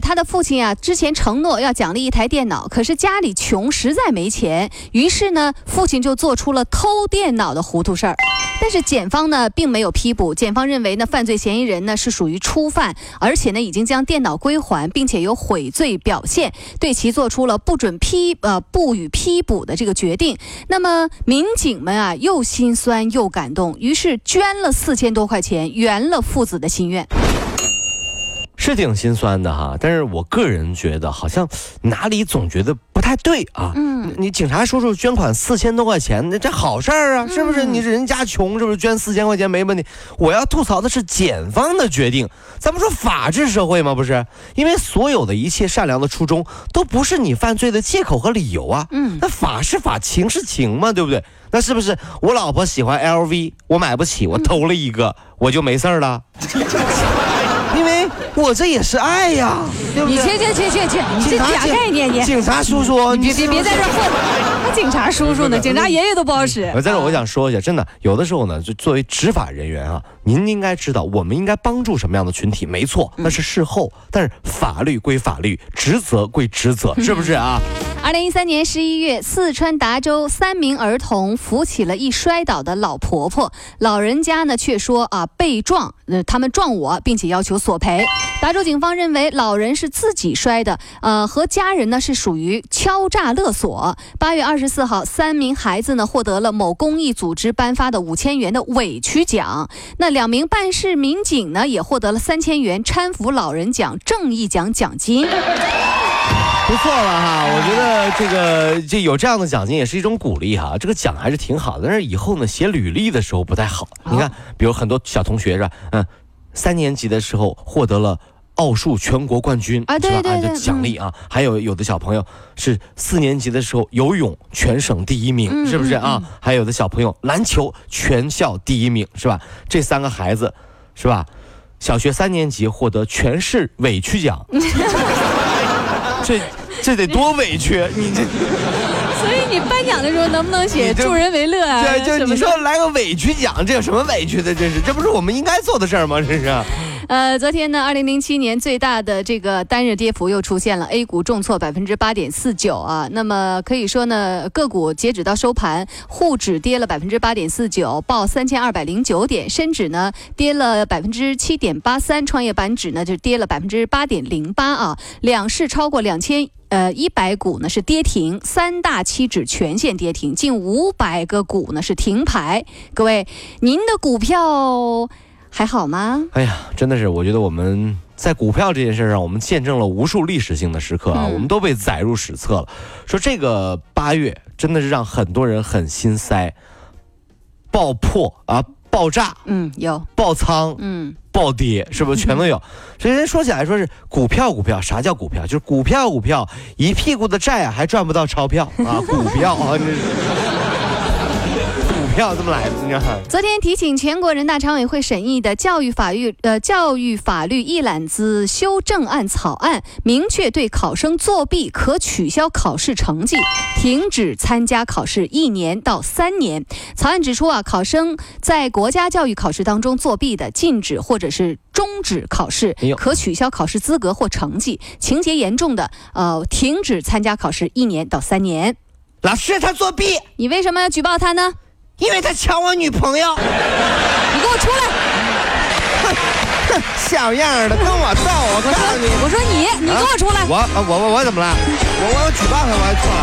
他的父亲啊，之前承诺要奖励一台电脑，可是家里穷，实在没钱。于是呢，父亲就做出了偷电脑的糊涂事儿。但是检方呢，并没有批捕。检方认为呢，犯罪嫌疑人呢是属于初犯，而且呢，已经将电脑归还，并且有悔罪表现，对其做出了不准批呃不予批捕的这个决定。那么民警们啊，又心酸又感动，于是捐了四千多块钱，圆了父子的心愿。是挺心酸的哈，但是我个人觉得好像哪里总觉得不太对啊。嗯，你警察叔叔捐款四千多块钱，那这好事儿啊，是不是？你人家穷，是不是捐四千块钱没问题？我要吐槽的是检方的决定。咱们说法治社会吗？不是，因为所有的一切善良的初衷都不是你犯罪的借口和理由啊。嗯，那法是法，情是情嘛，对不对？那是不是我老婆喜欢 LV，我买不起，我偷了一个，我就没事儿了？因为我这也是爱呀，你去去去去去，你这假概念你。警察叔叔，你别别别在这混，还警察叔叔呢，警察爷爷都不好使。我在这我想说一下，真的，有的时候呢，就作为执法人员啊，您应该知道我们应该帮助什么样的群体，没错，那是事后，但是法律归法律，职责归职责，是不是啊？二零一三年十一月，四川达州三名儿童扶起了一摔倒的老婆婆，老人家呢却说啊被撞，呃他们撞我，并且要求。索赔。达州警方认为老人是自己摔的，呃，和家人呢是属于敲诈勒索。八月二十四号，三名孩子呢获得了某公益组织颁发的五千元的委屈奖。那两名办事民警呢也获得了三千元搀扶老人奖正义奖奖金。不错了哈，我觉得这个这有这样的奖金也是一种鼓励哈。这个奖还是挺好的，但是以后呢写履历的时候不太好。你看，比如很多小同学是吧？嗯。三年级的时候获得了奥数全国冠军啊，对对对，奖励啊，还有有的小朋友是四年级的时候游泳全省第一名，是不是啊？还有的小朋友篮球全校第一名，是吧？这三个孩子，是吧？小学三年级获得全市委屈奖，这这得多委屈你这。所以你颁奖的时候能不能写助人为乐啊？对，就你说来个委屈奖，这有什么委屈的？这是，这不是我们应该做的事儿吗？这是。呃，昨天呢，二零零七年最大的这个单日跌幅又出现了，A 股重挫百分之八点四九啊。那么可以说呢，个股截止到收盘，沪指跌了百分之八点四九，报三千二百零九点；深指呢跌了百分之七点八三，创业板指呢就跌了百分之八点零八啊。两市超过两千。呃，一百股呢是跌停，三大期指全线跌停，近五百个股呢是停牌。各位，您的股票还好吗？哎呀，真的是，我觉得我们在股票这件事上，我们见证了无数历史性的时刻啊，我们都被载入史册了。说这个八月真的是让很多人很心塞，爆破啊！爆炸，嗯，有爆仓，嗯，暴跌，是不是全都有？所以人说起来说是股票，股票，啥叫股票？就是股票，股票，一屁股的债啊，还赚不到钞票啊，股票啊，这是。票这么来的，你看。昨天提请全国人大常委会审议的教育法律呃教育法律一揽子修正案草案，明确对考生作弊可取消考试成绩，停止参加考试一年到三年。草案指出啊，考生在国家教育考试当中作弊的，禁止或者是终止考试，可取消考试资格或成绩；情节严重的，呃，停止参加考试一年到三年。老师，他作弊，你为什么要举报他呢？因为他抢我女朋友，你给我出来！哼哼，小样的，跟我斗！我告诉你，我说你，你给我出来！我我我我怎么了？我我要举报他，我还错了。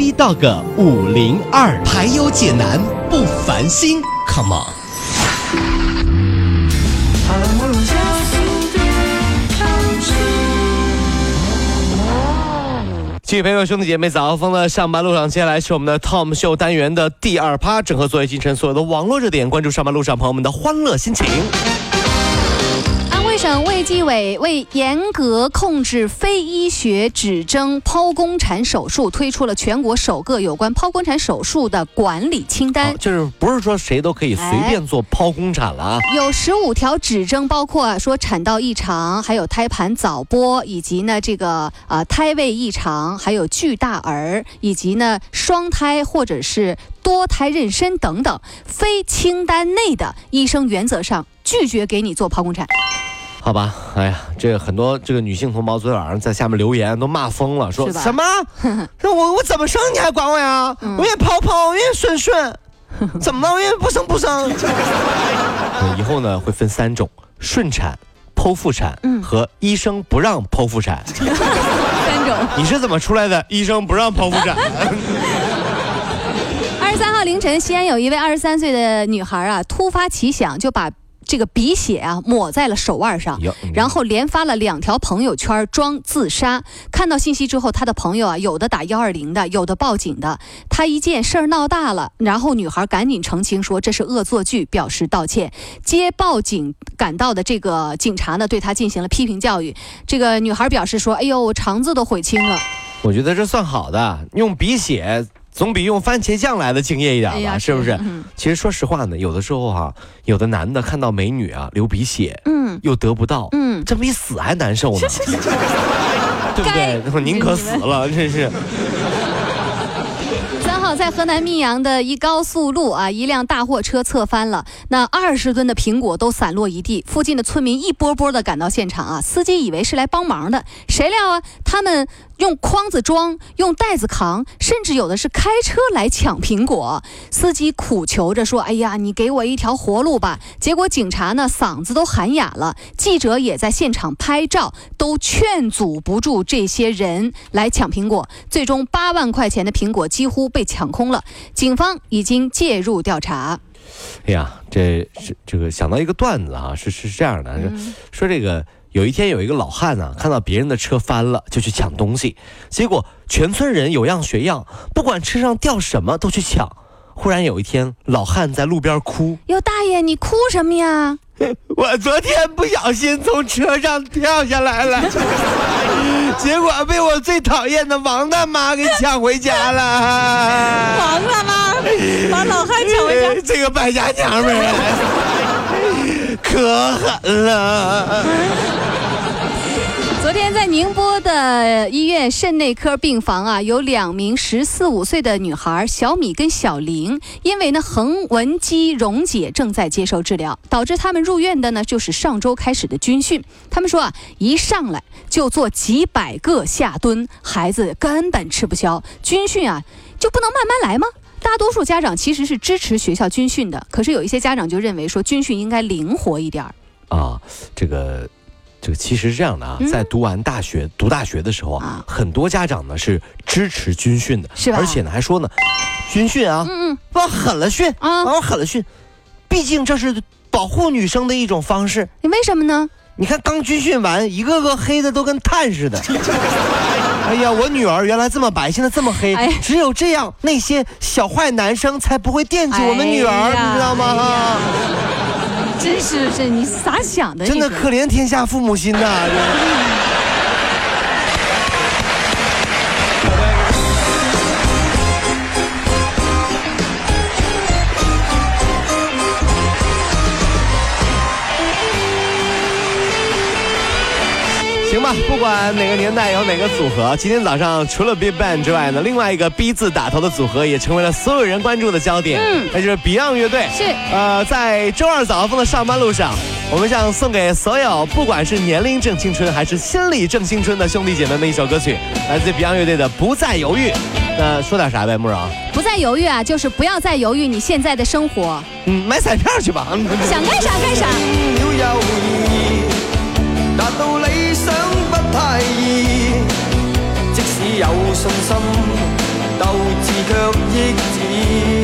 B B Dog 五零二，排忧解难不烦心，Come on。继续朋友兄弟姐妹早上的上班路上，接下来是我们的 Tom 秀单元的第二趴，整合作业进城所有的网络热点，关注上班路上朋友们的欢乐心情。安徽省卫计委为严格控制非医学指征剖宫产手术，推出了全国首个有关剖宫产手术的管理清单啊。就是不是说谁都可以随便做剖宫产了啊？有十五条指征，包括啊说产道异常，还有胎盘早剥，以及呢这个呃胎位异常，还有巨大儿，以及呢双胎或者是多胎妊娠等等，非清单内的医生原则上拒绝给你做剖宫产。好吧，哎呀，这个很多这个女性同胞昨天晚上在下面留言都骂疯了，说什么？那我我怎么生你还管我呀？嗯我愿意剖剖，我愿意顺顺，怎么了？我愿意不生不生。呃以后呢会分三种：顺产、剖腹产嗯和医生不让剖腹产。三种。你是怎么出来的？医生不让剖腹产。二十三号凌晨，西安有一位二十三岁的女孩啊，突发奇想就把。这个鼻血啊抹在了手腕上，然后连发了两条朋友圈装自杀。看到信息之后，他的朋友啊，有的打幺二零的，有的报警的。他一见事儿闹大了，然后女孩赶紧澄清说这是恶作剧，表示道歉。接报警赶到的这个警察呢，对他进行了批评教育。这个女孩表示说：“哎呦，我肠子都悔青了。我觉得这算好的，用鼻血总比用番茄酱来的敬业一点吧，哎是不是？嗯其实说实话呢，有的时候哈、有的男的看到美女啊流鼻血，嗯又得不到，嗯，这比死还难受呢，对不该对？宁可死了，真是。三号在河南密阳的一高速路啊，一辆大货车侧翻了，那二十吨的苹果都散落一地。附近的村民一波波的赶到现场啊，司机以为是来帮忙的，谁料啊，他们用筐子装，用袋子扛，甚至有的是开车来抢苹果。司机苦求着说：“哎呀，你给我一条活路吧！”结果警察呢嗓子都喊哑了，记者也在现场拍照，都劝阻不住这些人来抢苹果。最终八万块钱的苹果几乎被抢空了，警方已经介入调查。哎呀，这是这个想到一个段子啊，是是是这样的，嗯说这个有一天有一个老汉呢、看到别人的车翻了，就去抢东西，结果全村人有样学样，不管车上掉什么都去抢。忽然有一天，老汉在路边哭，哟，大爷，你哭什么呀？我昨天不小心从车上跳下来了，结果被我最讨厌的王大妈给抢回家了。王大妈把老汉抢回家。这个败家娘们儿可狠了。昨天在宁波的医院肾内科病房啊，有两名十四五岁的女孩小米跟小玲，因为呢横纹肌溶解正在接受治疗，导致他们入院的呢就是上周开始的军训。他们说啊，一上来就做几百个下蹲，孩子根本吃不消。军训啊，就不能慢慢来吗？大多数家长其实是支持学校军训的，可是有一些家长就认为说军训应该灵活一点儿。啊，这个。这个其实是这样的啊，嗯在读完大学、读大学的时候啊啊，很多家长呢是支持军训的，是吧而且呢还说呢，军训啊，嗯往狠了训啊往狠了训，毕竟这是保护女生的一种方式。你为什么呢？你看刚军训完，一个个黑的都跟炭似的。哎呀，我女儿原来这么白，现在这么黑，哎只有这样，那些小坏男生才不会惦记我们女儿，哎你知道吗？真是这你咋想的？真的可怜天下父母心呐！行吧，不管哪个年代有哪个组合，今天早上除了 Big Bang 之外呢，另外一个 B 字打头的组合也成为了所有人关注的焦点，嗯那就是 Beyond 乐队。是呃，在周二早上风的上班路上，我们想送给所有不管是年龄正青春还是心理正青春的兄弟姐妹们一首歌曲，来自 Beyond 乐队的《不再犹豫》。那说点啥呗，慕容？不再犹豫啊，就是不要再犹豫你现在的生活，嗯，买彩票去吧。想干啥干啥。十亿。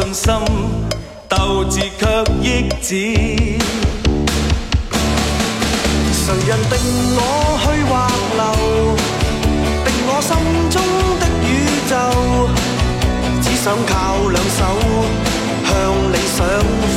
信心斗志却抑止谁人定我去或留定我心中的宇宙只想靠两手向理想